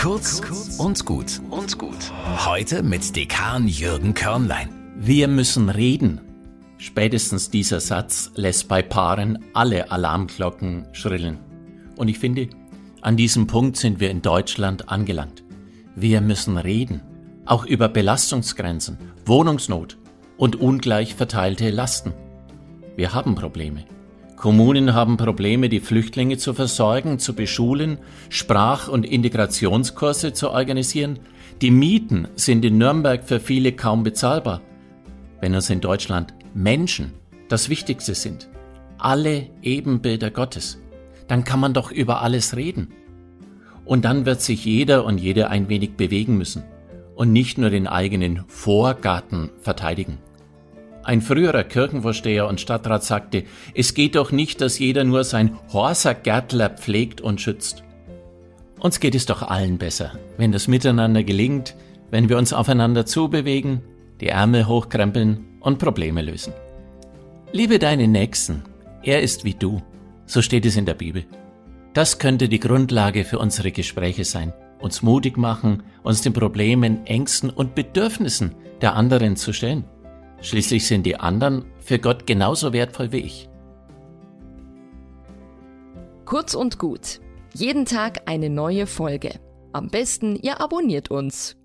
Kurz und gut und gut. Heute mit Dekan Jürgen Körnlein. Wir müssen reden. Spätestens dieser Satz lässt bei Paaren alle Alarmglocken schrillen. Und ich finde, an diesem Punkt sind wir in Deutschland angelangt. Wir müssen reden. Auch über Belastungsgrenzen, Wohnungsnot und ungleich verteilte Lasten. Wir haben Probleme. Kommunen haben Probleme, die Flüchtlinge zu versorgen, zu beschulen, Sprach- und Integrationskurse zu organisieren. Die Mieten sind in Nürnberg für viele kaum bezahlbar. Wenn uns in Deutschland Menschen das Wichtigste sind, alle Ebenbilder Gottes, dann kann man doch über alles reden. Und dann wird sich jeder und jede ein wenig bewegen müssen und nicht nur den eigenen Vorgarten verteidigen. Ein früherer Kirchenvorsteher und Stadtrat sagte, es geht doch nicht, dass jeder nur sein Horsa-Gärtler pflegt und schützt. Uns geht es doch allen besser, wenn das Miteinander gelingt, wenn wir uns aufeinander zubewegen, die Ärmel hochkrempeln und Probleme lösen. Liebe deinen Nächsten, er ist wie du, so steht es in der Bibel. Das könnte die Grundlage für unsere Gespräche sein, uns mutig machen, uns den Problemen, Ängsten und Bedürfnissen der anderen zu stellen. Schließlich sind die anderen für Gott genauso wertvoll wie ich. Kurz und gut. Jeden Tag eine neue Folge. Am besten, ihr abonniert uns.